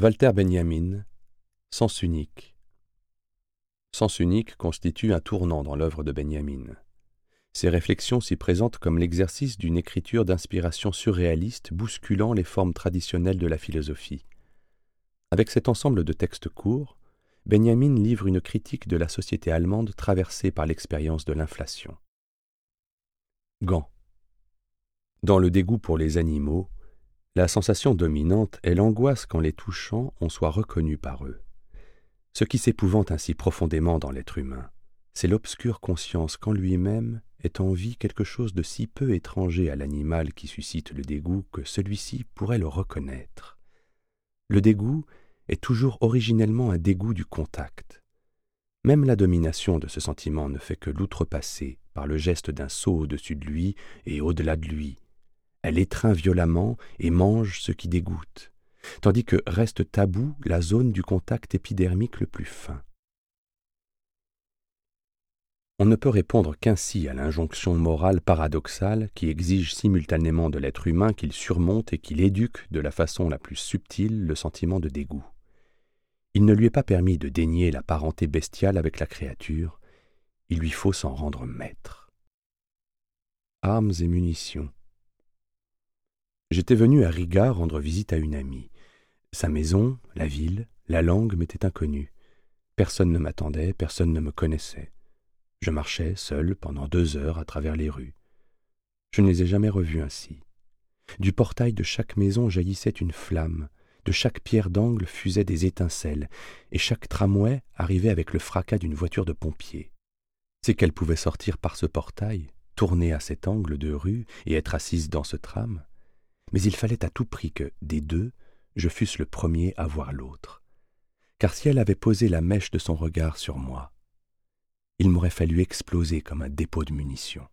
Walter Benjamin, Sens unique. Sens unique constitue un tournant dans l'œuvre de Benjamin. Ses réflexions s'y présentent comme l'exercice d'une écriture d'inspiration surréaliste bousculant les formes traditionnelles de la philosophie. Avec cet ensemble de textes courts, Benjamin livre une critique de la société allemande traversée par l'expérience de l'inflation. Gant. Dans le dégoût pour les animaux, la sensation dominante est l'angoisse qu'en les touchant on soit reconnu par eux. Ce qui s'épouvante ainsi profondément dans l'être humain, c'est l'obscure conscience qu'en lui-même est en vie quelque chose de si peu étranger à l'animal qui suscite le dégoût que celui-ci pourrait le reconnaître. Le dégoût est toujours originellement un dégoût du contact. Même la domination de ce sentiment ne fait que l'outrepasser par le geste d'un saut au-dessus de lui et au-delà de lui. Elle étreint violemment et mange ce qui dégoûte, tandis que reste tabou la zone du contact épidermique le plus fin. On ne peut répondre qu'ainsi à l'injonction morale paradoxale qui exige simultanément de l'être humain qu'il surmonte et qu'il éduque de la façon la plus subtile le sentiment de dégoût. Il ne lui est pas permis de dénier la parenté bestiale avec la créature, il lui faut s'en rendre maître. Armes et munitions. J'étais venu à Riga rendre visite à une amie. Sa maison, la ville, la langue m'étaient inconnus. Personne ne m'attendait, personne ne me connaissait. Je marchais seul pendant deux heures à travers les rues. Je ne les ai jamais revus ainsi. Du portail de chaque maison jaillissait une flamme, de chaque pierre d'angle fusaient des étincelles, et chaque tramway arrivait avec le fracas d'une voiture de pompiers. C'est qu'elle pouvait sortir par ce portail, tourner à cet angle de rue et être assise dans ce tram, mais il fallait à tout prix que, des deux, je fusse le premier à voir l'autre. Car si elle avait posé la mèche de son regard sur moi, il m'aurait fallu exploser comme un dépôt de munitions.